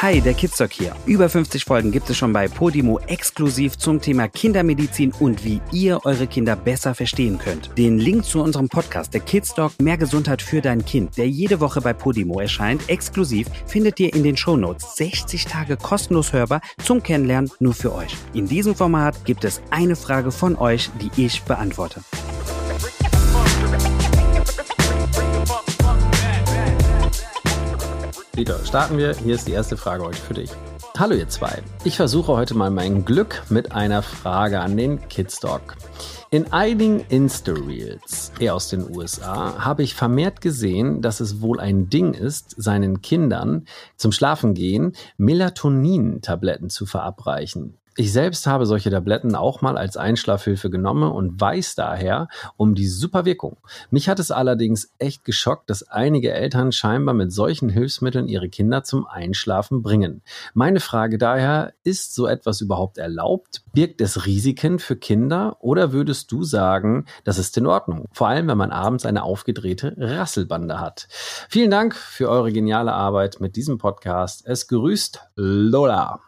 Hi, der Kidstock hier. Über 50 Folgen gibt es schon bei Podimo exklusiv zum Thema Kindermedizin und wie ihr eure Kinder besser verstehen könnt. Den Link zu unserem Podcast, der Kidstock Mehr Gesundheit für dein Kind, der jede Woche bei Podimo erscheint, exklusiv, findet ihr in den Shownotes. 60 Tage kostenlos hörbar zum Kennenlernen nur für euch. In diesem Format gibt es eine Frage von euch, die ich beantworte. Peter, starten wir. Hier ist die erste Frage heute für dich. Hallo ihr zwei. Ich versuche heute mal mein Glück mit einer Frage an den Kidstock. In einigen Insta-Reels, eher aus den USA, habe ich vermehrt gesehen, dass es wohl ein Ding ist, seinen Kindern zum Schlafengehen Melatonin-Tabletten zu verabreichen. Ich selbst habe solche Tabletten auch mal als Einschlafhilfe genommen und weiß daher um die super Wirkung. Mich hat es allerdings echt geschockt, dass einige Eltern scheinbar mit solchen Hilfsmitteln ihre Kinder zum Einschlafen bringen. Meine Frage daher, ist so etwas überhaupt erlaubt? Birgt es Risiken für Kinder oder würdest du sagen, das ist in Ordnung? Vor allem, wenn man abends eine aufgedrehte Rasselbande hat. Vielen Dank für eure geniale Arbeit mit diesem Podcast. Es grüßt Lola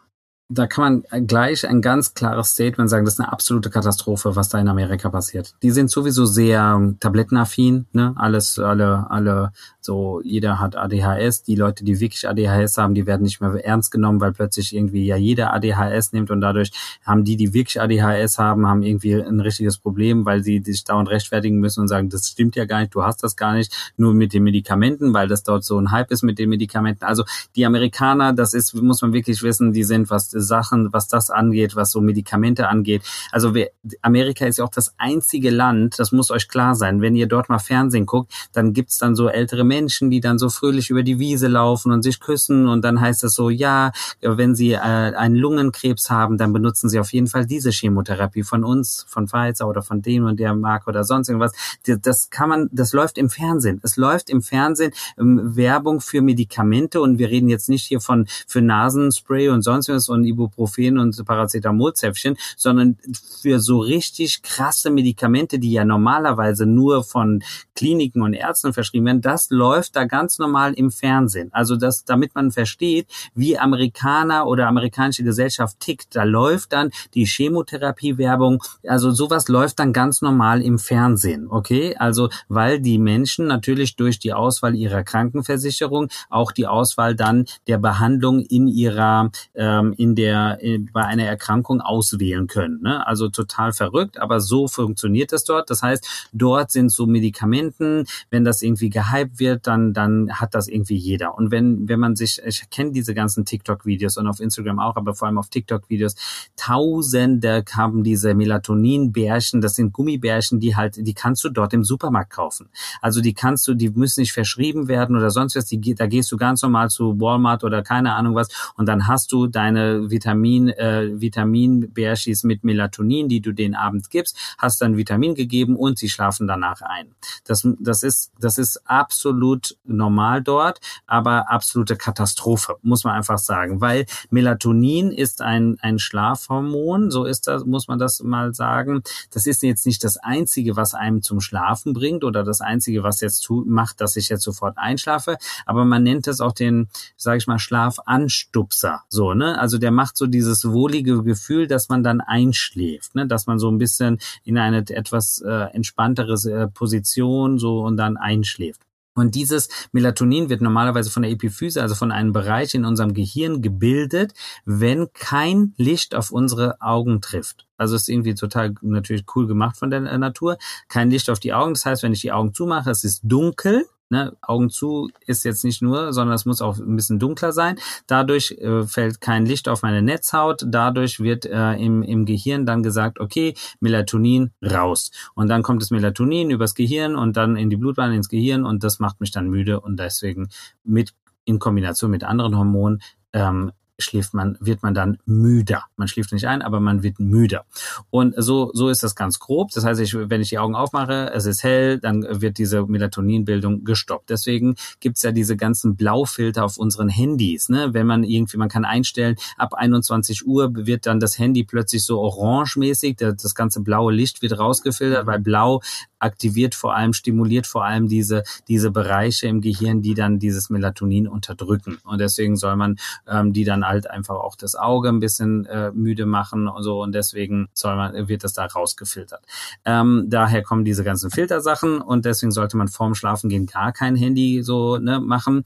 da kann man gleich ein ganz klares Statement sagen, das ist eine absolute Katastrophe, was da in Amerika passiert. Die sind sowieso sehr tablettenaffin, ne? Alles, alle, alle, so jeder hat ADHS. Die Leute, die wirklich ADHS haben, die werden nicht mehr ernst genommen, weil plötzlich irgendwie ja jeder ADHS nimmt und dadurch haben die, die wirklich ADHS haben, haben irgendwie ein richtiges Problem, weil sie sich dauernd rechtfertigen müssen und sagen, das stimmt ja gar nicht, du hast das gar nicht, nur mit den Medikamenten, weil das dort so ein Hype ist mit den Medikamenten. Also die Amerikaner, das ist, muss man wirklich wissen, die sind was Sachen, was das angeht, was so Medikamente angeht. Also Amerika ist ja auch das einzige Land, das muss euch klar sein. Wenn ihr dort mal Fernsehen guckt, dann gibt's dann so ältere Menschen, die dann so fröhlich über die Wiese laufen und sich küssen und dann heißt es so, ja, wenn sie äh, einen Lungenkrebs haben, dann benutzen sie auf jeden Fall diese Chemotherapie von uns, von Pfizer oder von dem und der Marke oder sonst irgendwas. Das kann man, das läuft im Fernsehen. Es läuft im Fernsehen ähm, Werbung für Medikamente und wir reden jetzt nicht hier von für Nasenspray und sonst was und Ibuprofen und Paracetamolzäpfchen, sondern für so richtig krasse Medikamente, die ja normalerweise nur von Kliniken und Ärzten verschrieben werden, das läuft da ganz normal im Fernsehen. Also das, damit man versteht, wie Amerikaner oder amerikanische Gesellschaft tickt, da läuft dann die Chemotherapie-Werbung, also sowas läuft dann ganz normal im Fernsehen, okay? Also weil die Menschen natürlich durch die Auswahl ihrer Krankenversicherung auch die Auswahl dann der Behandlung in ihrer ähm, in der der, äh, bei einer Erkrankung auswählen können. Ne? Also total verrückt, aber so funktioniert das dort. Das heißt, dort sind so Medikamenten, wenn das irgendwie gehypt wird, dann, dann hat das irgendwie jeder. Und wenn, wenn man sich, ich kenne diese ganzen TikTok-Videos und auf Instagram auch, aber vor allem auf TikTok-Videos, Tausende haben diese Melatonin-Bärchen, das sind Gummibärchen, die halt, die kannst du dort im Supermarkt kaufen. Also die kannst du, die müssen nicht verschrieben werden oder sonst was, die, da gehst du ganz normal zu Walmart oder keine Ahnung was und dann hast du deine Vitamin, äh, Vitaminbärschis mit Melatonin, die du den Abend gibst, hast dann Vitamin gegeben und sie schlafen danach ein. Das, das ist, das ist absolut normal dort, aber absolute Katastrophe, muss man einfach sagen, weil Melatonin ist ein, ein Schlafhormon, so ist das, muss man das mal sagen. Das ist jetzt nicht das einzige, was einem zum Schlafen bringt oder das einzige, was jetzt tu, macht, dass ich jetzt sofort einschlafe, aber man nennt es auch den, sage ich mal, Schlafanstupser, so, ne? Also der macht so dieses wohlige Gefühl, dass man dann einschläft, ne? dass man so ein bisschen in eine etwas äh, entspanntere äh, Position so und dann einschläft. Und dieses Melatonin wird normalerweise von der Epiphyse, also von einem Bereich in unserem Gehirn gebildet, wenn kein Licht auf unsere Augen trifft. Also ist irgendwie total natürlich cool gemacht von der Natur. Kein Licht auf die Augen. Das heißt, wenn ich die Augen zumache, es ist dunkel, ne, Augen zu ist jetzt nicht nur, sondern es muss auch ein bisschen dunkler sein. Dadurch äh, fällt kein Licht auf meine Netzhaut. Dadurch wird äh, im, im Gehirn dann gesagt, okay, Melatonin raus. Und dann kommt das Melatonin übers Gehirn und dann in die Blutbahn ins Gehirn und das macht mich dann müde und deswegen mit in Kombination mit anderen Hormonen ähm, schläft man, wird man dann müder. Man schläft nicht ein, aber man wird müder. Und so, so ist das ganz grob. Das heißt, ich, wenn ich die Augen aufmache, es ist hell, dann wird diese Melatoninbildung gestoppt. Deswegen gibt's ja diese ganzen Blaufilter auf unseren Handys. Ne? Wenn man irgendwie, man kann einstellen, ab 21 Uhr wird dann das Handy plötzlich so orangemäßig, das ganze blaue Licht wird rausgefiltert, weil blau aktiviert vor allem, stimuliert vor allem diese, diese Bereiche im Gehirn, die dann dieses Melatonin unterdrücken. Und deswegen soll man ähm, die dann halt einfach auch das Auge ein bisschen äh, müde machen und so. Und deswegen soll man, wird das da rausgefiltert. Ähm, daher kommen diese ganzen Filtersachen und deswegen sollte man vorm Schlafen gehen gar kein Handy so ne, machen.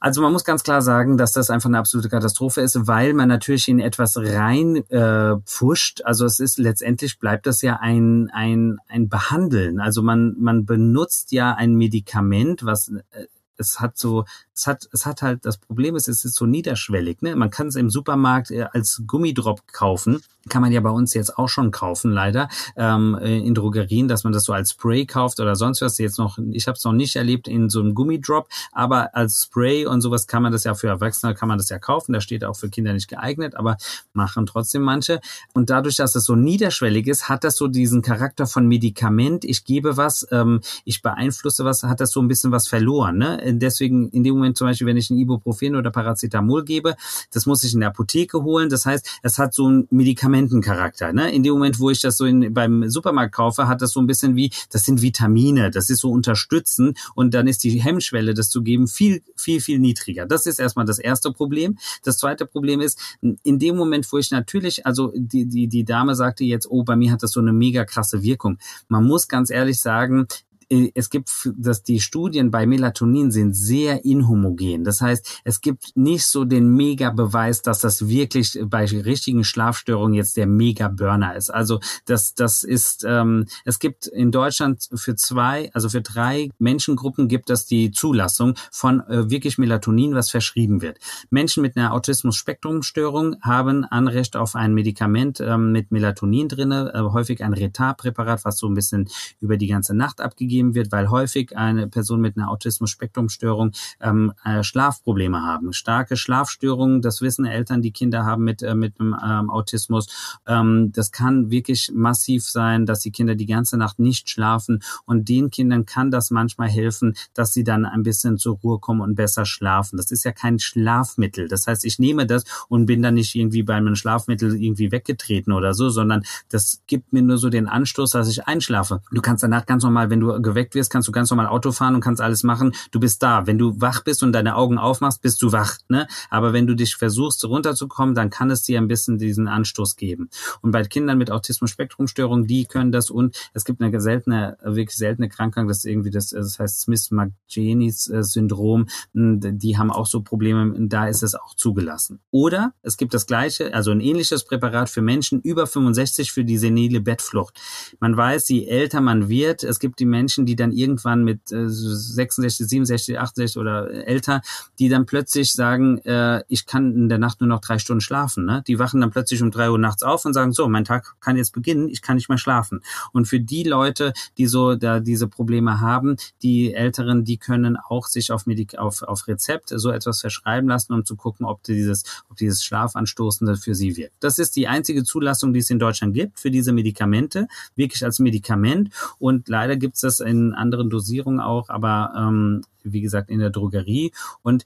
Also man muss ganz klar sagen, dass das einfach eine absolute Katastrophe ist, weil man natürlich in etwas rein äh, pfuscht. Also es ist letztendlich bleibt das ja ein ein ein Behandeln. Also man man benutzt ja ein Medikament, was äh, es hat so, es hat, es hat halt, das Problem ist, es ist so niederschwellig. Ne? Man kann es im Supermarkt äh, als Gummidrop kaufen. Kann man ja bei uns jetzt auch schon kaufen, leider, ähm, äh, in Drogerien, dass man das so als Spray kauft oder sonst was. Jetzt noch, ich habe es noch nicht erlebt in so einem Gummidrop, aber als Spray und sowas kann man das ja für Erwachsene, kann man das ja kaufen. Da steht auch für Kinder nicht geeignet, aber machen trotzdem manche. Und dadurch, dass es so niederschwellig ist, hat das so diesen Charakter von Medikament. Ich gebe was, ähm, ich beeinflusse was, hat das so ein bisschen was verloren. Ne? deswegen in dem Moment zum Beispiel, wenn ich ein Ibuprofen oder Paracetamol gebe, das muss ich in der Apotheke holen. Das heißt, es hat so einen Medikamentencharakter. Ne? In dem Moment, wo ich das so in, beim Supermarkt kaufe, hat das so ein bisschen wie, das sind Vitamine, das ist so unterstützen und dann ist die Hemmschwelle, das zu geben, viel, viel, viel niedriger. Das ist erstmal das erste Problem. Das zweite Problem ist, in dem Moment, wo ich natürlich, also die, die, die Dame sagte jetzt, oh, bei mir hat das so eine mega krasse Wirkung. Man muss ganz ehrlich sagen, es gibt, dass die Studien bei Melatonin sind sehr inhomogen. Das heißt, es gibt nicht so den Mega-Beweis, dass das wirklich bei richtigen Schlafstörungen jetzt der Mega-Burner ist. Also das, das ist, ähm, es gibt in Deutschland für zwei, also für drei Menschengruppen gibt es die Zulassung von äh, wirklich Melatonin, was verschrieben wird. Menschen mit einer Autismus-Spektrum-Störung haben Anrecht auf ein Medikament ähm, mit Melatonin drinne, äh, häufig ein Retard-Präparat, was so ein bisschen über die ganze Nacht abgegeben gegeben wird, weil häufig eine Person mit einer Autismus-Spektrum-Störung ähm, äh, Schlafprobleme haben. Starke Schlafstörungen, das wissen Eltern, die Kinder haben mit, äh, mit einem ähm, Autismus. Ähm, das kann wirklich massiv sein, dass die Kinder die ganze Nacht nicht schlafen und den Kindern kann das manchmal helfen, dass sie dann ein bisschen zur Ruhe kommen und besser schlafen. Das ist ja kein Schlafmittel. Das heißt, ich nehme das und bin dann nicht irgendwie bei einem Schlafmittel irgendwie weggetreten oder so, sondern das gibt mir nur so den Anstoß, dass ich einschlafe. Du kannst danach ganz normal, wenn du geweckt wirst, kannst du ganz normal Auto fahren und kannst alles machen. Du bist da. Wenn du wach bist und deine Augen aufmachst, bist du wach. Ne? Aber wenn du dich versuchst, runterzukommen, dann kann es dir ein bisschen diesen Anstoß geben. Und bei Kindern mit Autismus-Spektrum-Störung, die können das und es gibt eine seltene, wirklich seltene Krankheit, das irgendwie das, das heißt Smith-Magenis-Syndrom. Die haben auch so Probleme, da ist es auch zugelassen. Oder es gibt das gleiche, also ein ähnliches Präparat für Menschen über 65 für die senile Bettflucht. Man weiß, je älter man wird, es gibt die Menschen, Menschen, die dann irgendwann mit äh, 66, 67, 68 oder älter, die dann plötzlich sagen, äh, ich kann in der Nacht nur noch drei Stunden schlafen. Ne? Die wachen dann plötzlich um drei Uhr nachts auf und sagen, so, mein Tag kann jetzt beginnen, ich kann nicht mehr schlafen. Und für die Leute, die so da diese Probleme haben, die Älteren, die können auch sich auf, Medik auf, auf Rezept so etwas verschreiben lassen, um zu gucken, ob dieses, ob dieses Schlafanstoßende für sie wirkt. Das ist die einzige Zulassung, die es in Deutschland gibt für diese Medikamente, wirklich als Medikament. Und leider gibt es das in anderen Dosierungen auch, aber ähm, wie gesagt in der Drogerie. Und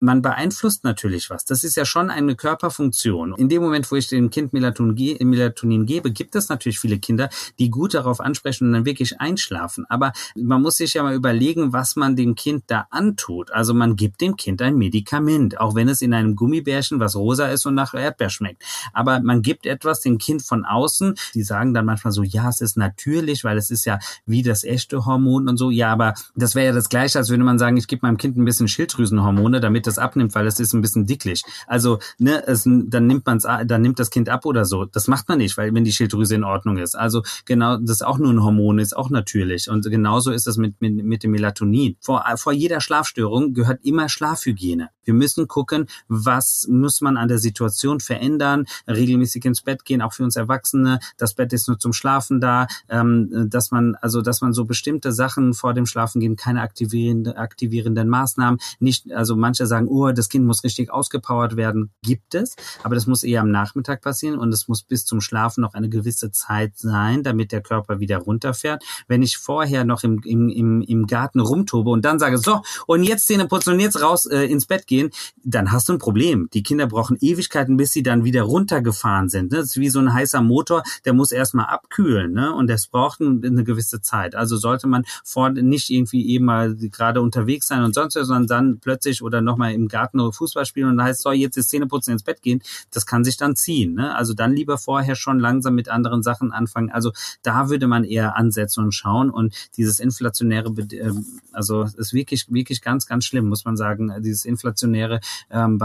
man beeinflusst natürlich was. Das ist ja schon eine Körperfunktion. In dem Moment, wo ich dem Kind Melatonin, Melatonin gebe, gibt es natürlich viele Kinder, die gut darauf ansprechen und dann wirklich einschlafen. Aber man muss sich ja mal überlegen, was man dem Kind da antut. Also man gibt dem Kind ein Medikament, auch wenn es in einem Gummibärchen, was rosa ist und nach Erdbeer schmeckt. Aber man gibt etwas dem Kind von außen. Die sagen dann manchmal so, ja, es ist natürlich, weil es ist ja wie das echte Hormon und so. Ja, aber das wäre ja das Gleiche, als würde man sagen, ich gebe meinem Kind ein bisschen Schilddrüsenhormone, damit das das abnimmt, weil es ist ein bisschen dicklich. Also, ne, es, dann nimmt man's, dann nimmt das Kind ab oder so. Das macht man nicht, weil wenn die Schilddrüse in Ordnung ist. Also genau, das ist auch nur ein Hormon, ist auch natürlich. Und genauso ist das mit, mit, mit dem Melatonin. Vor, vor jeder Schlafstörung gehört immer Schlafhygiene. Wir müssen gucken, was muss man an der Situation verändern, regelmäßig ins Bett gehen, auch für uns Erwachsene. Das Bett ist nur zum Schlafen da, ähm, dass man, also dass man so bestimmte Sachen vor dem Schlafengehen, keine aktivierende, aktivierenden Maßnahmen, nicht, also manche Sachen sagen, oh, das Kind muss richtig ausgepowert werden, gibt es, aber das muss eher am Nachmittag passieren und es muss bis zum Schlafen noch eine gewisse Zeit sein, damit der Körper wieder runterfährt. Wenn ich vorher noch im, im, im, im Garten rumtobe und dann sage, so, und jetzt Zähne putzen und jetzt raus äh, ins Bett gehen, dann hast du ein Problem. Die Kinder brauchen Ewigkeiten, bis sie dann wieder runtergefahren sind. Ne? Das ist wie so ein heißer Motor, der muss erstmal abkühlen ne? und das braucht eine gewisse Zeit. Also sollte man vor nicht irgendwie eben mal gerade unterwegs sein und sonst was, sondern dann plötzlich oder nochmal im Garten oder Fußball spielen und dann heißt, so, jetzt ist Zähneputzen ins Bett gehen, das kann sich dann ziehen. Ne? Also dann lieber vorher schon langsam mit anderen Sachen anfangen. Also da würde man eher ansetzen und schauen und dieses inflationäre, ähm, also ist wirklich, wirklich ganz, ganz schlimm, muss man sagen, dieses inflationäre ähm,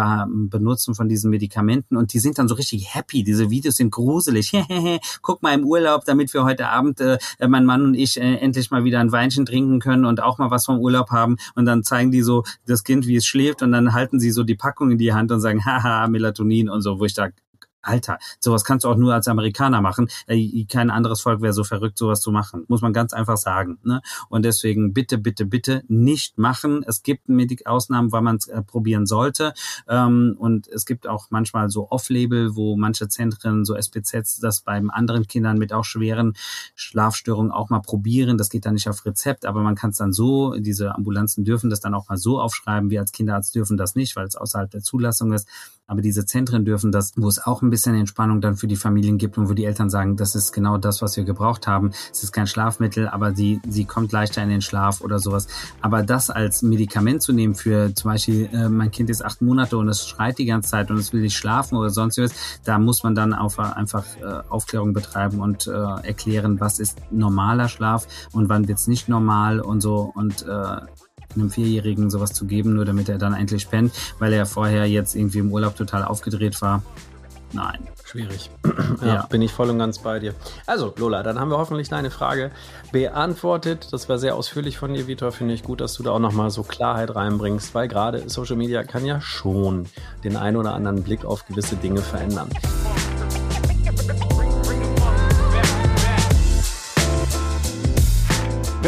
Benutzen von diesen Medikamenten und die sind dann so richtig happy. Diese Videos sind gruselig. Guck mal im Urlaub, damit wir heute Abend, äh, mein Mann und ich, äh, endlich mal wieder ein Weinchen trinken können und auch mal was vom Urlaub haben. Und dann zeigen die so das Kind, wie es schläft und dann halten sie so die Packung in die Hand und sagen, haha, Melatonin und so, wo ich da Alter, sowas kannst du auch nur als Amerikaner machen. Äh, kein anderes Volk wäre so verrückt, sowas zu machen. Muss man ganz einfach sagen. Ne? Und deswegen bitte, bitte, bitte nicht machen. Es gibt Ausnahmen, weil man es äh, probieren sollte. Ähm, und es gibt auch manchmal so Off-Label, wo manche Zentren, so SPZs, das beim anderen Kindern mit auch schweren Schlafstörungen auch mal probieren. Das geht dann nicht auf Rezept, aber man kann es dann so, diese Ambulanzen dürfen das dann auch mal so aufschreiben. Wir als Kinderarzt dürfen das nicht, weil es außerhalb der Zulassung ist. Aber diese Zentren dürfen das, wo es auch ein bisschen Entspannung dann für die Familien gibt und wo die Eltern sagen, das ist genau das, was wir gebraucht haben. Es ist kein Schlafmittel, aber sie, sie kommt leichter in den Schlaf oder sowas. Aber das als Medikament zu nehmen für zum Beispiel, äh, mein Kind ist acht Monate und es schreit die ganze Zeit und es will nicht schlafen oder sonst was, da muss man dann auf, einfach äh, Aufklärung betreiben und äh, erklären, was ist normaler Schlaf und wann wird's nicht normal und so und äh, einem Vierjährigen sowas zu geben, nur damit er dann endlich pennt, weil er vorher jetzt irgendwie im Urlaub total aufgedreht war. Nein. Schwierig. ja, ja, bin ich voll und ganz bei dir. Also, Lola, dann haben wir hoffentlich deine Frage beantwortet. Das war sehr ausführlich von dir, Vitor. Finde ich gut, dass du da auch nochmal so Klarheit reinbringst, weil gerade Social Media kann ja schon den einen oder anderen Blick auf gewisse Dinge verändern.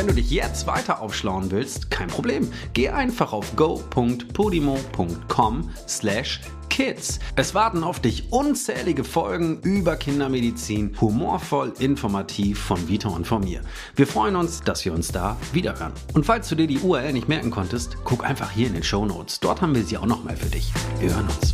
Wenn du dich jetzt weiter aufschlauen willst, kein Problem. Geh einfach auf go.podimo.com slash kids. Es warten auf dich unzählige Folgen über Kindermedizin, humorvoll, informativ von Vita und von mir. Wir freuen uns, dass wir uns da wiederhören. Und falls du dir die URL nicht merken konntest, guck einfach hier in den Show Notes. Dort haben wir sie auch nochmal für dich. Wir hören uns.